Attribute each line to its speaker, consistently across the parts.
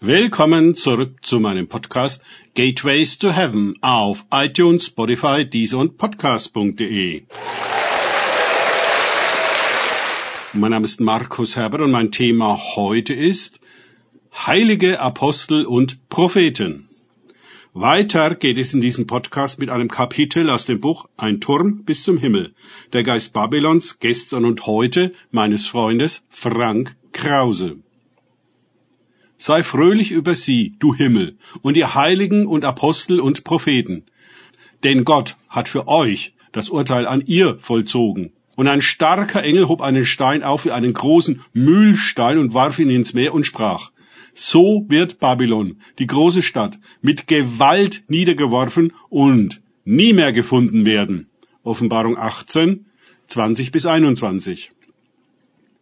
Speaker 1: Willkommen zurück zu meinem Podcast Gateways to Heaven auf iTunes, Spotify, Deezer und Podcast.de. Mein Name ist Markus Herbert und mein Thema heute ist Heilige Apostel und Propheten. Weiter geht es in diesem Podcast mit einem Kapitel aus dem Buch Ein Turm bis zum Himmel. Der Geist Babylons gestern und heute meines Freundes Frank Krause. Sei fröhlich über sie, du Himmel, und ihr Heiligen und Apostel und Propheten. Denn Gott hat für euch das Urteil an ihr vollzogen. Und ein starker Engel hob einen Stein auf wie einen großen Mühlstein und warf ihn ins Meer und sprach, so wird Babylon, die große Stadt, mit Gewalt niedergeworfen und nie mehr gefunden werden. Offenbarung 18, 20 bis 21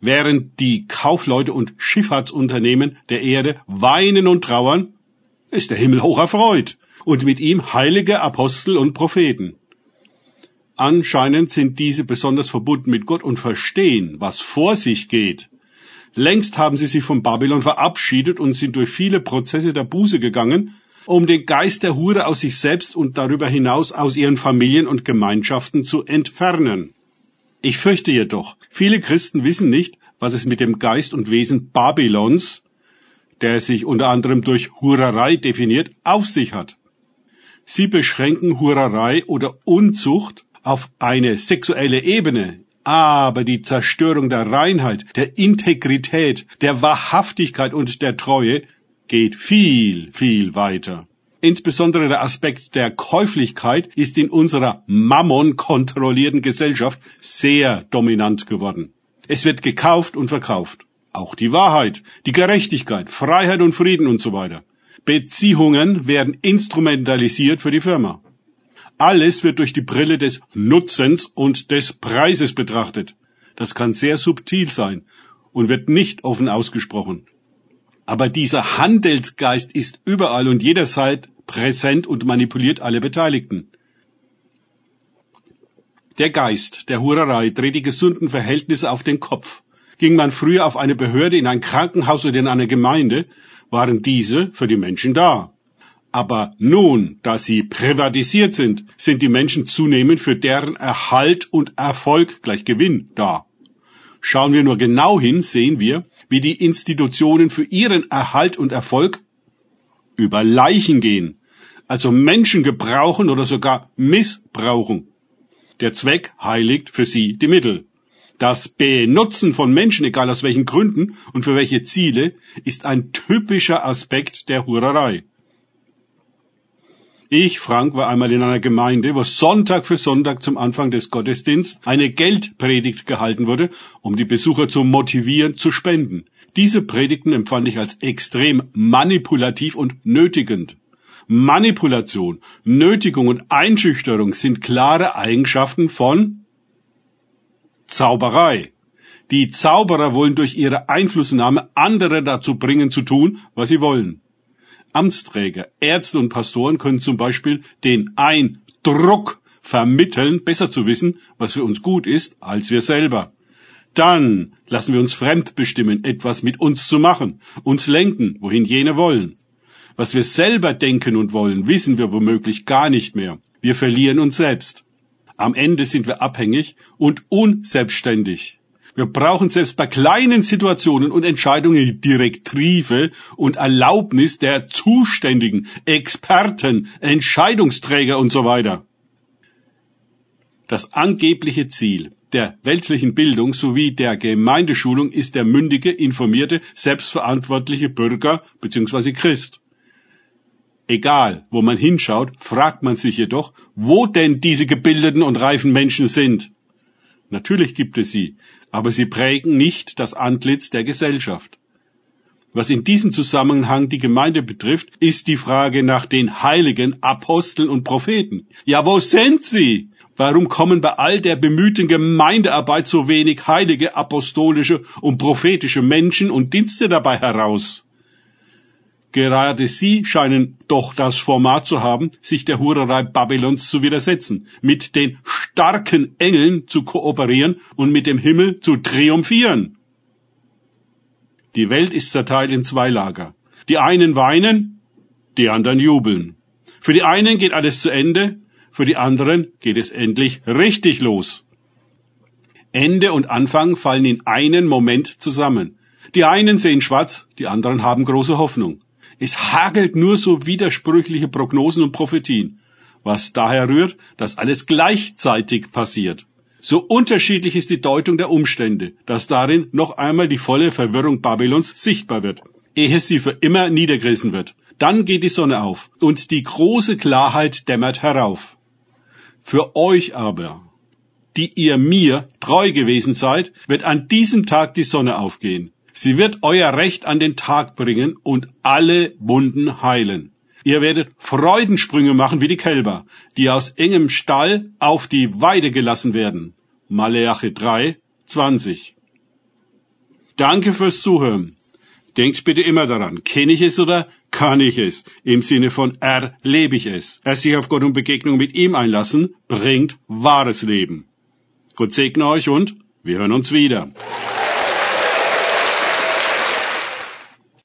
Speaker 1: während die Kaufleute und Schifffahrtsunternehmen der Erde weinen und trauern, ist der Himmel hoch erfreut und mit ihm heilige Apostel und Propheten. Anscheinend sind diese besonders verbunden mit Gott und verstehen, was vor sich geht. Längst haben sie sich von Babylon verabschiedet und sind durch viele Prozesse der Buße gegangen, um den Geist der Hure aus sich selbst und darüber hinaus aus ihren Familien und Gemeinschaften zu entfernen. Ich fürchte jedoch, viele Christen wissen nicht, was es mit dem Geist und Wesen Babylons, der sich unter anderem durch Hurerei definiert, auf sich hat. Sie beschränken Hurerei oder Unzucht auf eine sexuelle Ebene, aber die Zerstörung der Reinheit, der Integrität, der Wahrhaftigkeit und der Treue geht viel, viel weiter. Insbesondere der Aspekt der Käuflichkeit ist in unserer Mammon kontrollierten Gesellschaft sehr dominant geworden. Es wird gekauft und verkauft. Auch die Wahrheit, die Gerechtigkeit, Freiheit und Frieden und so weiter. Beziehungen werden instrumentalisiert für die Firma. Alles wird durch die Brille des Nutzens und des Preises betrachtet. Das kann sehr subtil sein und wird nicht offen ausgesprochen. Aber dieser Handelsgeist ist überall und jederzeit präsent und manipuliert alle Beteiligten. Der Geist der Hurerei dreht die gesunden Verhältnisse auf den Kopf. Ging man früher auf eine Behörde, in ein Krankenhaus oder in eine Gemeinde, waren diese für die Menschen da. Aber nun, da sie privatisiert sind, sind die Menschen zunehmend für deren Erhalt und Erfolg gleich Gewinn da. Schauen wir nur genau hin, sehen wir, wie die Institutionen für ihren Erhalt und Erfolg über Leichen gehen, also Menschen gebrauchen oder sogar missbrauchen. Der Zweck heiligt für sie die Mittel. Das Benutzen von Menschen, egal aus welchen Gründen und für welche Ziele, ist ein typischer Aspekt der Hurerei. Ich, Frank, war einmal in einer Gemeinde, wo Sonntag für Sonntag zum Anfang des Gottesdienstes eine Geldpredigt gehalten wurde, um die Besucher zu motivieren, zu spenden. Diese Predigten empfand ich als extrem manipulativ und nötigend. Manipulation, Nötigung und Einschüchterung sind klare Eigenschaften von Zauberei. Die Zauberer wollen durch ihre Einflussnahme andere dazu bringen zu tun, was sie wollen. Amtsträger, Ärzte und Pastoren können zum Beispiel den Eindruck vermitteln, besser zu wissen, was für uns gut ist, als wir selber. Dann lassen wir uns fremd bestimmen, etwas mit uns zu machen, uns lenken, wohin jene wollen. Was wir selber denken und wollen, wissen wir womöglich gar nicht mehr. Wir verlieren uns selbst. Am Ende sind wir abhängig und unselbstständig. Wir brauchen selbst bei kleinen Situationen und Entscheidungen Direktive und Erlaubnis der Zuständigen, Experten, Entscheidungsträger und so weiter. Das angebliche Ziel der weltlichen Bildung sowie der Gemeindeschulung ist der mündige, informierte, selbstverantwortliche Bürger bzw. Christ. Egal, wo man hinschaut, fragt man sich jedoch, wo denn diese gebildeten und reifen Menschen sind. Natürlich gibt es sie, aber sie prägen nicht das Antlitz der Gesellschaft. Was in diesem Zusammenhang die Gemeinde betrifft, ist die Frage nach den Heiligen, Aposteln und Propheten. Ja, wo sind sie? Warum kommen bei all der bemühten Gemeindearbeit so wenig heilige, apostolische und prophetische Menschen und Dienste dabei heraus? Gerade sie scheinen doch das Format zu haben, sich der Hurerei Babylons zu widersetzen, mit den starken Engeln zu kooperieren und mit dem Himmel zu triumphieren. Die Welt ist zerteilt in zwei Lager. Die einen weinen, die anderen jubeln. Für die einen geht alles zu Ende, für die anderen geht es endlich richtig los. Ende und Anfang fallen in einen Moment zusammen. Die einen sehen schwarz, die anderen haben große Hoffnung. Es hagelt nur so widersprüchliche Prognosen und Prophetien, was daher rührt, dass alles gleichzeitig passiert. So unterschiedlich ist die Deutung der Umstände, dass darin noch einmal die volle Verwirrung Babylons sichtbar wird, ehe sie für immer niedergerissen wird. Dann geht die Sonne auf und die große Klarheit dämmert herauf. Für euch aber, die ihr mir treu gewesen seid, wird an diesem Tag die Sonne aufgehen. Sie wird euer Recht an den Tag bringen und alle Wunden heilen. Ihr werdet Freudensprünge machen wie die Kälber, die aus engem Stall auf die Weide gelassen werden. Maleache 3, 20. Danke fürs Zuhören. Denkt bitte immer daran, kenne ich es oder kann ich es? Im Sinne von erlebe ich es. Erst sich auf Gott und Begegnung mit ihm einlassen, bringt wahres Leben. Gott segne euch und wir hören uns wieder.